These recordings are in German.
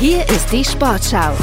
Hier ist die Sportschau,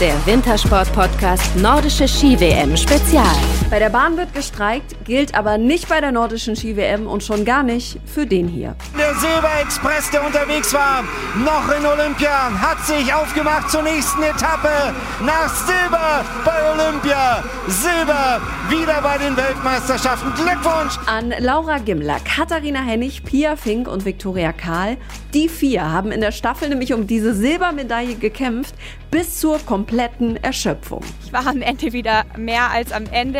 der Wintersport-Podcast Nordische Ski-WM Spezial. Bei der Bahn wird gestreikt, gilt aber nicht bei der Nordischen Ski-WM und schon gar nicht für den hier. Der Silberexpress, der unterwegs war, noch in Olympia, hat sich aufgemacht zur nächsten Etappe nach Silber bei Olympia. Silber wieder bei den Weltmeisterschaften. Glückwunsch! An Laura Gimler, Katharina Hennig, Pia Fink und Viktoria Kahl. Die vier haben in der Staffel nämlich um diese Silbermedaille gekämpft, bis zur kompletten Erschöpfung. Ich war am Ende wieder mehr als am Ende.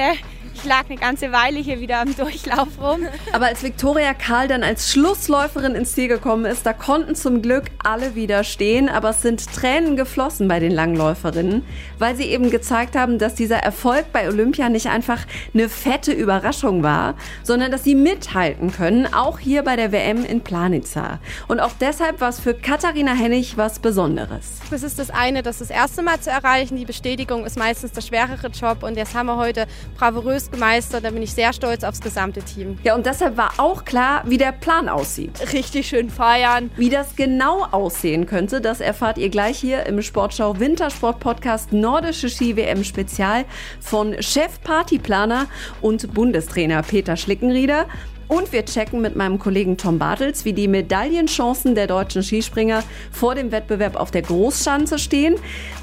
Ich lag eine ganze Weile hier wieder am Durchlauf rum. Aber als Viktoria Karl dann als Schlussläuferin ins Ziel gekommen ist, da konnten zum Glück alle wieder stehen. Aber es sind Tränen geflossen bei den Langläuferinnen, weil sie eben gezeigt haben, dass dieser Erfolg bei Olympia nicht einfach eine fette Überraschung war, sondern dass sie mithalten können, auch hier bei der WM in Planica. Und auch deshalb war es für Katharina Hennig was Besonderes. Das ist das eine, das das erste Mal zu erreichen. Die Bestätigung ist meistens der schwerere Job und das haben wir heute bravourös gemeistert. Da bin ich sehr stolz aufs gesamte Team. Ja, und deshalb war auch klar, wie der Plan aussieht. Richtig schön feiern. Wie das genau aussehen könnte, das erfahrt ihr gleich hier im Sportschau Wintersport Podcast Nordische Ski WM Spezial von Chef Partyplaner und Bundestrainer Peter Schlickenrieder. Und wir checken mit meinem Kollegen Tom Bartels, wie die Medaillenchancen der deutschen Skispringer vor dem Wettbewerb auf der Großschanze stehen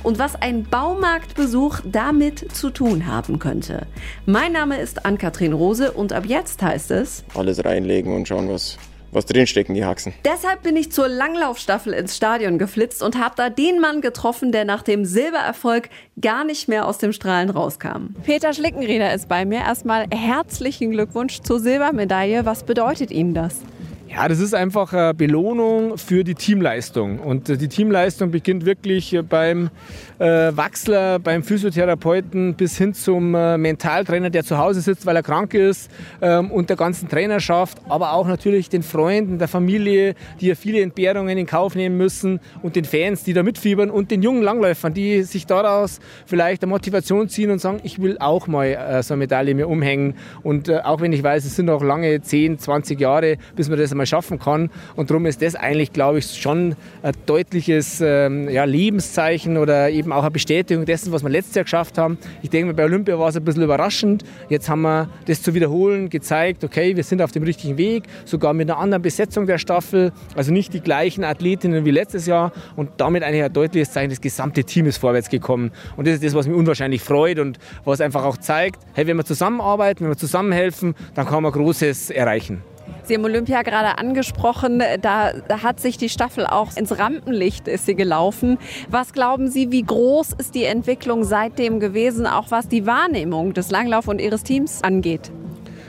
und was ein Baumarktbesuch damit zu tun haben könnte. Mein Name ist Ann-Kathrin Rose und ab jetzt heißt es... Alles reinlegen und schauen, was was drinstecken, die Haxen. Deshalb bin ich zur Langlaufstaffel ins Stadion geflitzt und habe da den Mann getroffen, der nach dem Silbererfolg gar nicht mehr aus dem Strahlen rauskam. Peter Schlickenrieder ist bei mir. Erstmal herzlichen Glückwunsch zur Silbermedaille. Was bedeutet Ihnen das? Ja, das ist einfach eine Belohnung für die Teamleistung. Und die Teamleistung beginnt wirklich beim äh, Wachsler, beim Physiotherapeuten bis hin zum äh, Mentaltrainer, der zu Hause sitzt, weil er krank ist ähm, und der ganzen Trainerschaft, aber auch natürlich den Freunden, der Familie, die ja viele Entbehrungen in Kauf nehmen müssen und den Fans, die da mitfiebern und den jungen Langläufern, die sich daraus vielleicht eine Motivation ziehen und sagen, ich will auch mal äh, so eine Medaille mir umhängen. Und äh, auch wenn ich weiß, es sind noch lange 10, 20 Jahre, bis man das mal schaffen kann. Und darum ist das eigentlich, glaube ich, schon ein deutliches ähm, ja, Lebenszeichen oder eben auch eine Bestätigung dessen, was wir letztes Jahr geschafft haben. Ich denke, bei Olympia war es ein bisschen überraschend. Jetzt haben wir das zu wiederholen gezeigt, okay, wir sind auf dem richtigen Weg, sogar mit einer anderen Besetzung der Staffel, also nicht die gleichen Athletinnen wie letztes Jahr und damit eigentlich ein deutliches Zeichen, das gesamte Team ist vorwärts gekommen. Und das ist das, was mich unwahrscheinlich freut und was einfach auch zeigt, hey, wenn wir zusammenarbeiten, wenn wir zusammenhelfen, dann kann man Großes erreichen. Sie haben Olympia gerade angesprochen, da, hat sich die Staffel auch ins Rampenlicht ist sie gelaufen. Was glauben Sie, wie groß ist die Entwicklung seitdem gewesen, auch was die Wahrnehmung des Langlauf und Ihres Teams angeht?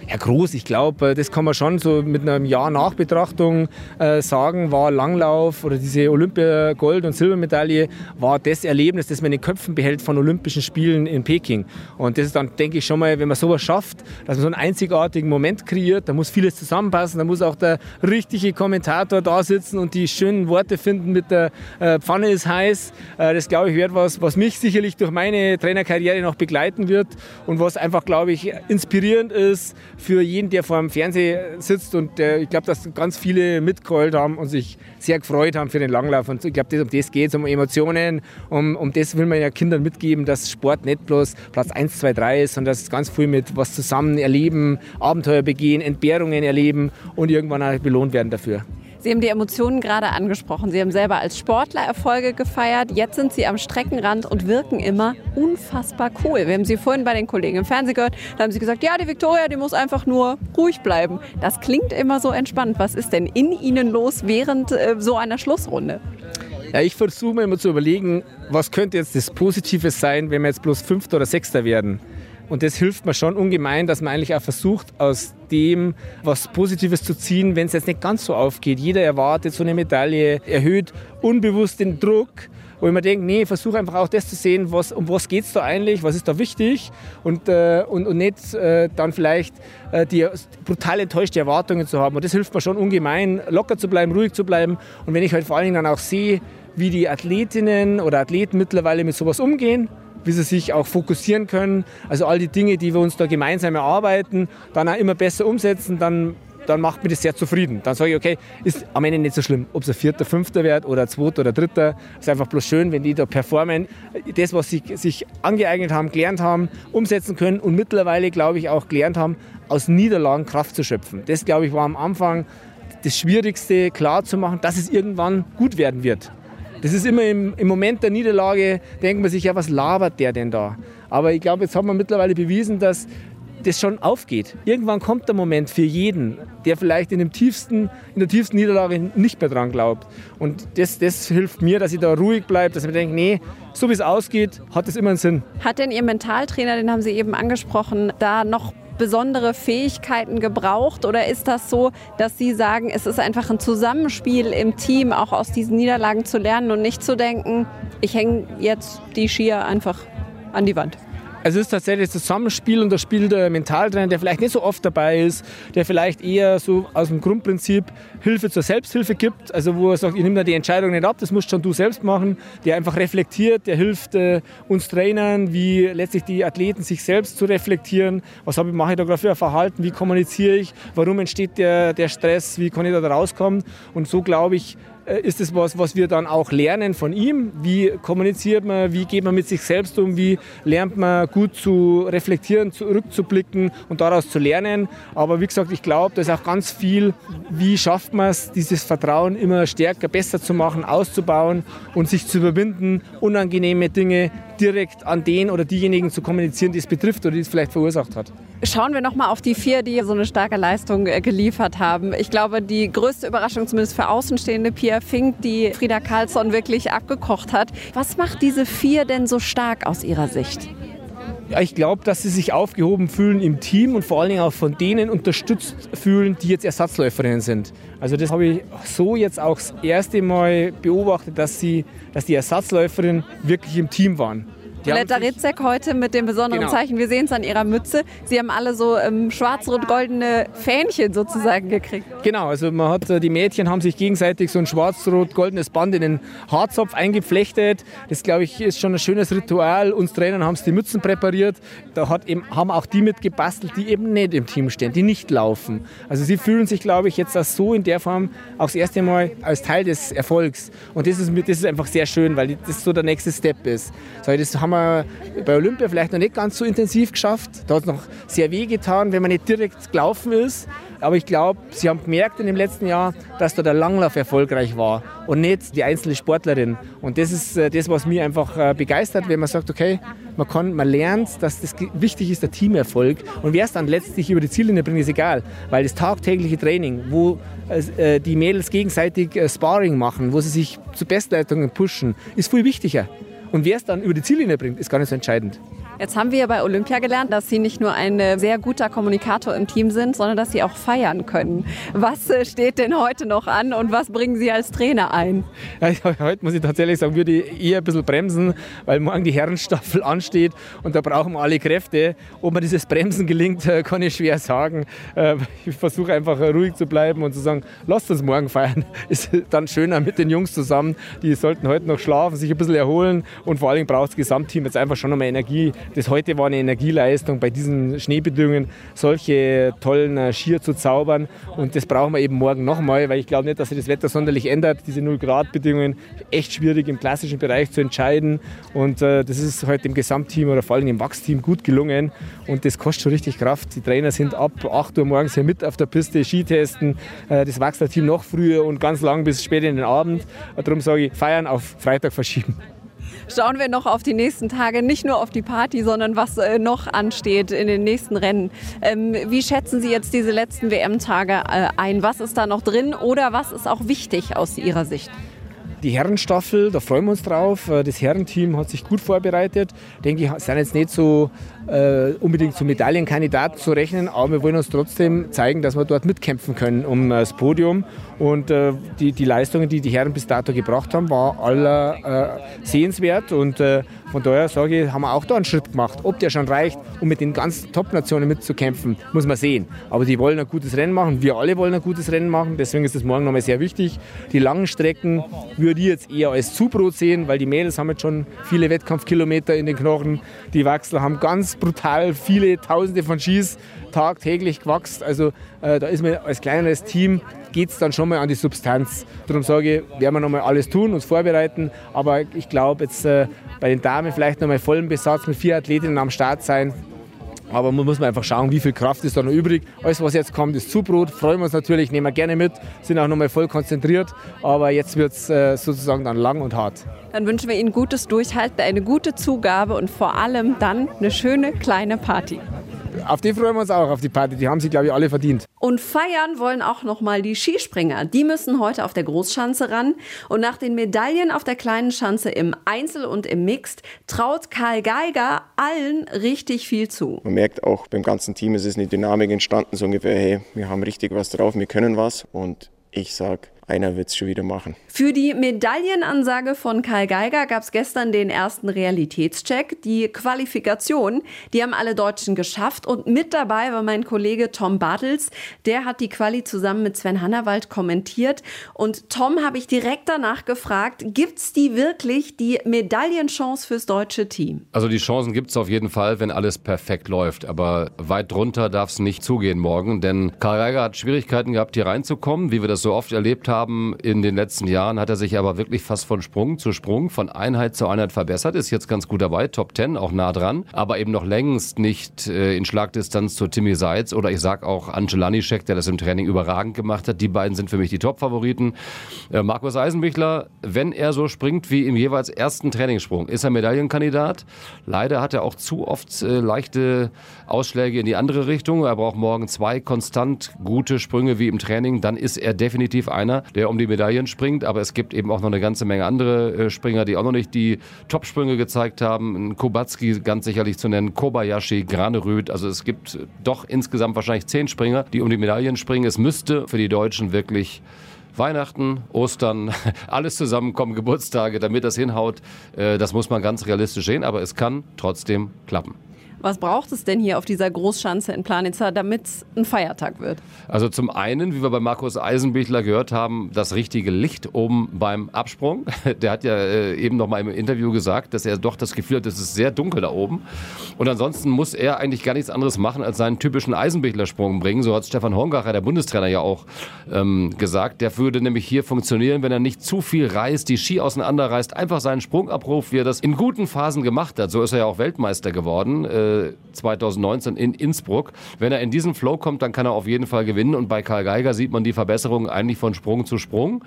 Ja, groß. Ich glaube, das kann man schon so mit einem Jahr Nachbetrachtung äh, sagen, war Langlauf oder diese Olympia-Gold- und Silbermedaille war das Erlebnis, das man in den Köpfen behält von Olympischen Spielen in Peking. Und das ist dann, denke ich, schon mal, wenn man sowas schafft, dass man so einen einzigartigen Moment kreiert, da muss vieles zusammenpassen, da muss auch der richtige Kommentator da sitzen und die schönen Worte finden mit der äh, Pfanne ist heiß. Äh, das, glaube ich, wird was, was mich sicherlich durch meine Trainerkarriere noch begleiten wird und was einfach, glaube ich, inspirierend ist für jeden, der vor dem Fernseher sitzt. Und äh, ich glaube, dass ganz viele mitgeheult haben und sich sehr gefreut haben für den Langlauf. Und ich glaube, um das geht es, um Emotionen. Um, um das will man ja Kindern mitgeben, dass Sport nicht bloß Platz 1, 2, 3 ist, sondern dass es ganz viel mit was zusammen erleben, Abenteuer begehen, Entbehrungen erleben und irgendwann auch belohnt werden dafür. Sie haben die Emotionen gerade angesprochen. Sie haben selber als Sportler Erfolge gefeiert. Jetzt sind Sie am Streckenrand und wirken immer unfassbar cool. Wir haben Sie vorhin bei den Kollegen im Fernsehen gehört. Da haben Sie gesagt, ja, die Viktoria, die muss einfach nur ruhig bleiben. Das klingt immer so entspannt. Was ist denn in Ihnen los während äh, so einer Schlussrunde? Ja, ich versuche mir immer zu überlegen, was könnte jetzt das Positive sein, wenn wir jetzt bloß Fünfter oder Sechster werden. Und das hilft mir schon ungemein, dass man eigentlich auch versucht, aus dem was Positives zu ziehen, wenn es jetzt nicht ganz so aufgeht. Jeder erwartet so eine Medaille, erhöht unbewusst den Druck wo ich mir denke, nee, versuche einfach auch das zu sehen, was, um was geht es da eigentlich, was ist da wichtig und, äh, und, und nicht äh, dann vielleicht äh, die brutal enttäuschte Erwartungen zu haben. Und das hilft mir schon ungemein, locker zu bleiben, ruhig zu bleiben. Und wenn ich halt vor allen Dingen dann auch sehe, wie die Athletinnen oder Athleten mittlerweile mit sowas umgehen, wie sie sich auch fokussieren können. Also all die Dinge, die wir uns da gemeinsam erarbeiten, dann auch immer besser umsetzen, dann dann macht mich das sehr zufrieden. Dann sage ich, okay, ist am Ende nicht so schlimm, ob es ein Vierter, Fünfter wird oder ein Zweiter oder Dritter. Es ist einfach bloß schön, wenn die da performen, das, was sie sich angeeignet haben, gelernt haben, umsetzen können und mittlerweile, glaube ich, auch gelernt haben, aus Niederlagen Kraft zu schöpfen. Das, glaube ich, war am Anfang das Schwierigste, klar zu machen, dass es irgendwann gut werden wird. Das ist immer im, im Moment der Niederlage, denkt man sich, ja, was labert der denn da? Aber ich glaube, jetzt haben wir mittlerweile bewiesen, dass das schon aufgeht. Irgendwann kommt der Moment für jeden, der vielleicht in, dem tiefsten, in der tiefsten Niederlage nicht mehr dran glaubt. Und das, das hilft mir, dass ich da ruhig bleibe, dass ich mir denke, nee, so wie es ausgeht, hat es immer einen Sinn. Hat denn Ihr Mentaltrainer, den haben Sie eben angesprochen, da noch besondere Fähigkeiten gebraucht? Oder ist das so, dass Sie sagen, es ist einfach ein Zusammenspiel im Team, auch aus diesen Niederlagen zu lernen und nicht zu denken, ich hänge jetzt die Skier einfach an die Wand? Also es ist tatsächlich das Zusammenspiel und das Spiel der Mentaltrainer, der vielleicht nicht so oft dabei ist, der vielleicht eher so aus dem Grundprinzip Hilfe zur Selbsthilfe gibt, also wo er sagt, ich nehme da die Entscheidung nicht ab, das musst schon du selbst machen, der einfach reflektiert, der hilft äh, uns Trainern, wie letztlich die Athleten sich selbst zu reflektieren, was habe ich, mache ich da gerade für ein Verhalten, wie kommuniziere ich, warum entsteht der, der Stress, wie kann ich da rauskommen? Und so glaube ich, ist es was, was wir dann auch lernen von ihm. Wie kommuniziert man, wie geht man mit sich selbst um, wie lernt man gut zu reflektieren, zurückzublicken und daraus zu lernen. Aber wie gesagt, ich glaube, da ist auch ganz viel, wie schafft man es, dieses Vertrauen immer stärker, besser zu machen, auszubauen und sich zu überwinden, unangenehme Dinge direkt an den oder diejenigen zu kommunizieren, die es betrifft oder die es vielleicht verursacht hat. Schauen wir nochmal auf die vier, die so eine starke Leistung äh, geliefert haben. Ich glaube, die größte Überraschung, zumindest für Außenstehende, Pia Fink, die Frieda Karlsson wirklich abgekocht hat. Was macht diese vier denn so stark aus Ihrer Sicht? ich glaube, dass sie sich aufgehoben fühlen im Team und vor allen Dingen auch von denen unterstützt fühlen, die jetzt Ersatzläuferinnen sind. Also das habe ich so jetzt auch das erste Mal beobachtet, dass, sie, dass die Ersatzläuferinnen wirklich im Team waren. Letta Ritzek heute mit dem besonderen genau. Zeichen. Wir sehen es an ihrer Mütze. Sie haben alle so ähm, schwarz-rot-goldene Fähnchen sozusagen gekriegt. Genau, also man hat, äh, die Mädchen haben sich gegenseitig so ein schwarz-rot-goldenes Band in den Haarzopf eingeflechtet. Das, glaube ich, ist schon ein schönes Ritual. Uns Trainern haben es die Mützen präpariert. Da hat eben, haben auch die mitgebastelt, die eben nicht im Team stehen, die nicht laufen. Also sie fühlen sich, glaube ich, jetzt auch so in der Form auch das erste Mal als Teil des Erfolgs. Und das ist, das ist einfach sehr schön, weil das so der nächste Step ist. So, das haben wir bei Olympia vielleicht noch nicht ganz so intensiv geschafft. Da hat es noch sehr weh getan, wenn man nicht direkt gelaufen ist. Aber ich glaube, sie haben gemerkt in dem letzten Jahr, dass da der Langlauf erfolgreich war und nicht die einzelne Sportlerin. Und das ist äh, das, was mich einfach äh, begeistert, wenn man sagt, okay, man, kann, man lernt, dass das wichtig ist, der Teamerfolg. Und wer es dann letztlich über die Ziellinie bringt, ist egal. Weil das tagtägliche Training, wo äh, die Mädels gegenseitig Sparring machen, wo sie sich zu Bestleistungen pushen, ist viel wichtiger. Und wer es dann über die Ziellinie bringt, ist gar nicht so entscheidend. Jetzt haben wir bei Olympia gelernt, dass Sie nicht nur ein äh, sehr guter Kommunikator im Team sind, sondern dass Sie auch feiern können. Was äh, steht denn heute noch an und was bringen Sie als Trainer ein? Ja, heute muss ich tatsächlich sagen, würde ich eher ein bisschen bremsen, weil morgen die Herrenstaffel ansteht und da brauchen wir alle Kräfte. Ob mir dieses Bremsen gelingt, äh, kann ich schwer sagen. Ich versuche einfach ruhig zu bleiben und zu sagen, lasst uns morgen feiern. Ist dann schöner mit den Jungs zusammen. Die sollten heute noch schlafen, sich ein bisschen erholen und vor allem braucht das Gesamtteam jetzt einfach schon nochmal Energie das heute war eine Energieleistung, bei diesen Schneebedingungen solche tollen äh, Skier zu zaubern. Und das brauchen wir eben morgen nochmal, weil ich glaube nicht, dass sich das Wetter sonderlich ändert. Diese 0-Grad-Bedingungen, echt schwierig im klassischen Bereich zu entscheiden. Und äh, das ist heute im Gesamtteam oder vor allem im Wachsteam gut gelungen. Und das kostet schon richtig Kraft. Die Trainer sind ab 8 Uhr morgens hier mit auf der Piste, Skitesten. Äh, das Wachsler-Team noch früher und ganz lang bis spät in den Abend. Darum sage ich, feiern auf Freitag verschieben schauen wir noch auf die nächsten Tage, nicht nur auf die Party, sondern was äh, noch ansteht in den nächsten Rennen. Ähm, wie schätzen Sie jetzt diese letzten WM-Tage äh, ein? Was ist da noch drin oder was ist auch wichtig aus Ihrer Sicht? Die Herrenstaffel, da freuen wir uns drauf. Äh, das Herrenteam hat sich gut vorbereitet. Denke ich, sind jetzt nicht so äh, unbedingt zu Medaillenkandidaten zu rechnen, aber wir wollen uns trotzdem zeigen, dass wir dort mitkämpfen können um das Podium. Und äh, die, die Leistungen, die die Herren bis dato gebracht haben, war aller äh, sehenswert. Und äh, von daher sage ich, haben wir auch da einen Schritt gemacht. Ob der schon reicht, um mit den ganzen Top-Nationen mitzukämpfen, muss man sehen. Aber die wollen ein gutes Rennen machen. Wir alle wollen ein gutes Rennen machen. Deswegen ist es morgen nochmal sehr wichtig. Die langen Strecken würde ich jetzt eher als Zubrot sehen, weil die Mädels haben jetzt schon viele Wettkampfkilometer in den Knochen. Die Wachsler haben ganz brutal viele Tausende von Skis tagtäglich gewachsen. Also äh, da ist man als kleineres Team geht es dann schon mal an die Substanz. Darum sage ich, werden wir noch mal alles tun, uns vorbereiten. Aber ich glaube, jetzt äh, bei den Damen vielleicht noch mal vollen Besatz mit vier Athletinnen am Start sein. Aber man muss einfach schauen, wie viel Kraft ist da noch übrig. Alles, was jetzt kommt, ist Zubrot. Freuen wir uns natürlich, nehmen wir gerne mit, sind auch noch mal voll konzentriert. Aber jetzt wird es äh, sozusagen dann lang und hart. Dann wünschen wir Ihnen gutes Durchhalten, eine gute Zugabe und vor allem dann eine schöne kleine Party. Auf die freuen wir uns auch, auf die Party. Die haben sie, glaube ich, alle verdient. Und feiern wollen auch nochmal die Skispringer. Die müssen heute auf der Großschanze ran. Und nach den Medaillen auf der kleinen Schanze im Einzel und im Mixed traut Karl Geiger allen richtig viel zu. Man merkt auch beim ganzen Team, es ist eine Dynamik entstanden, so ungefähr, hey, wir haben richtig was drauf, wir können was. Und ich sage, einer wird es schon wieder machen. Für die Medaillenansage von Karl Geiger gab es gestern den ersten Realitätscheck. Die Qualifikation, die haben alle Deutschen geschafft und mit dabei war mein Kollege Tom Bartels. Der hat die Quali zusammen mit Sven Hannawald kommentiert. Und Tom habe ich direkt danach gefragt, gibt es die wirklich, die Medaillenchance fürs deutsche Team? Also die Chancen gibt es auf jeden Fall, wenn alles perfekt läuft. Aber weit drunter darf es nicht zugehen morgen, denn Karl Geiger hat Schwierigkeiten gehabt, hier reinzukommen, wie wir das so oft erlebt haben haben in den letzten Jahren, hat er sich aber wirklich fast von Sprung zu Sprung, von Einheit zu Einheit verbessert. Ist jetzt ganz gut dabei, Top 10, auch nah dran, aber eben noch längst nicht äh, in Schlagdistanz zu Timmy Seitz oder ich sag auch Angelanischek, der das im Training überragend gemacht hat. Die beiden sind für mich die Top-Favoriten. Äh, Markus Eisenbichler, wenn er so springt wie im jeweils ersten Trainingssprung, ist er Medaillenkandidat. Leider hat er auch zu oft äh, leichte Ausschläge in die andere Richtung. Er braucht morgen zwei konstant gute Sprünge wie im Training. Dann ist er definitiv einer, der um die Medaillen springt. Aber es gibt eben auch noch eine ganze Menge andere äh, Springer, die auch noch nicht die Topsprünge gezeigt haben. Kobatski ganz sicherlich zu nennen, Kobayashi, Granerüth. Also es gibt doch insgesamt wahrscheinlich zehn Springer, die um die Medaillen springen. Es müsste für die Deutschen wirklich Weihnachten, Ostern, alles zusammenkommen, Geburtstage, damit das hinhaut. Äh, das muss man ganz realistisch sehen, aber es kann trotzdem klappen. Was braucht es denn hier auf dieser Großschanze in Planitza, damit es ein Feiertag wird? Also zum einen, wie wir bei Markus Eisenbichler gehört haben, das richtige Licht oben beim Absprung. Der hat ja äh, eben noch mal im Interview gesagt, dass er doch das Gefühl hat, es ist sehr dunkel da oben. Und ansonsten muss er eigentlich gar nichts anderes machen, als seinen typischen Eisenbichler-Sprung bringen. So hat Stefan Hongacher, der Bundestrainer, ja auch ähm, gesagt. Der würde nämlich hier funktionieren, wenn er nicht zu viel reißt, die Ski auseinanderreißt, einfach seinen Sprung abruft, wie er das in guten Phasen gemacht hat. So ist er ja auch Weltmeister geworden. Äh, 2019 in Innsbruck. Wenn er in diesen Flow kommt, dann kann er auf jeden Fall gewinnen. Und bei Karl Geiger sieht man die Verbesserung eigentlich von Sprung zu Sprung.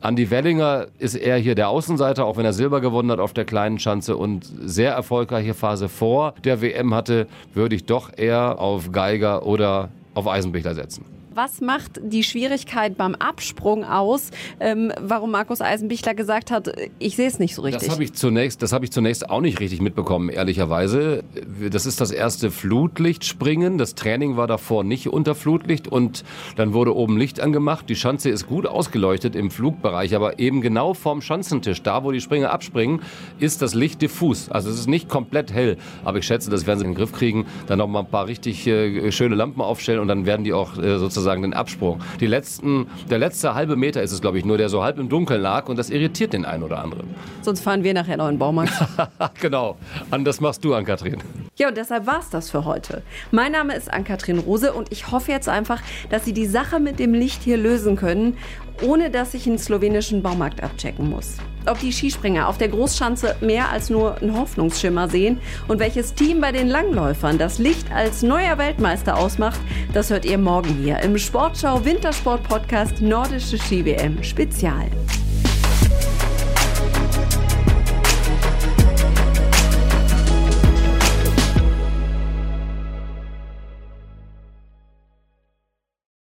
Andi Wellinger ist eher hier der Außenseiter, auch wenn er Silber gewonnen hat auf der kleinen Schanze und sehr erfolgreiche Phase vor der WM hatte, würde ich doch eher auf Geiger oder auf Eisenbichler setzen. Was macht die Schwierigkeit beim Absprung aus, ähm, warum Markus Eisenbichler gesagt hat, ich sehe es nicht so richtig? Das habe ich, zunächst, das hab ich zunächst auch nicht richtig mitbekommen, ehrlicherweise. Das ist das erste Flutlichtspringen. Das Training war davor nicht unter Flutlicht und dann wurde oben Licht angemacht. Die Schanze ist gut ausgeleuchtet im Flugbereich, aber eben genau vorm Schanzentisch, da wo die Springer abspringen, ist das Licht diffus. Also es ist nicht komplett hell. Aber ich schätze, das werden sie in den Griff kriegen. Dann noch mal ein paar richtig äh, schöne Lampen aufstellen und dann werden die auch äh, sozusagen sozusagen den Absprung. Die letzten, der letzte halbe Meter ist es, glaube ich, nur, der so halb im Dunkeln lag und das irritiert den einen oder anderen. Sonst fahren wir nachher noch in den Baumarkt. genau. An das machst du, Ann-Kathrin. Ja, und deshalb war es das für heute. Mein Name ist Ann-Kathrin Rose und ich hoffe jetzt einfach, dass Sie die Sache mit dem Licht hier lösen können, ohne dass ich einen slowenischen Baumarkt abchecken muss. Ob die Skispringer auf der Großschanze mehr als nur einen Hoffnungsschimmer sehen und welches Team bei den Langläufern das Licht als neuer Weltmeister ausmacht, das hört ihr morgen hier im Sportschau Wintersport Podcast Nordische Ski WM Spezial.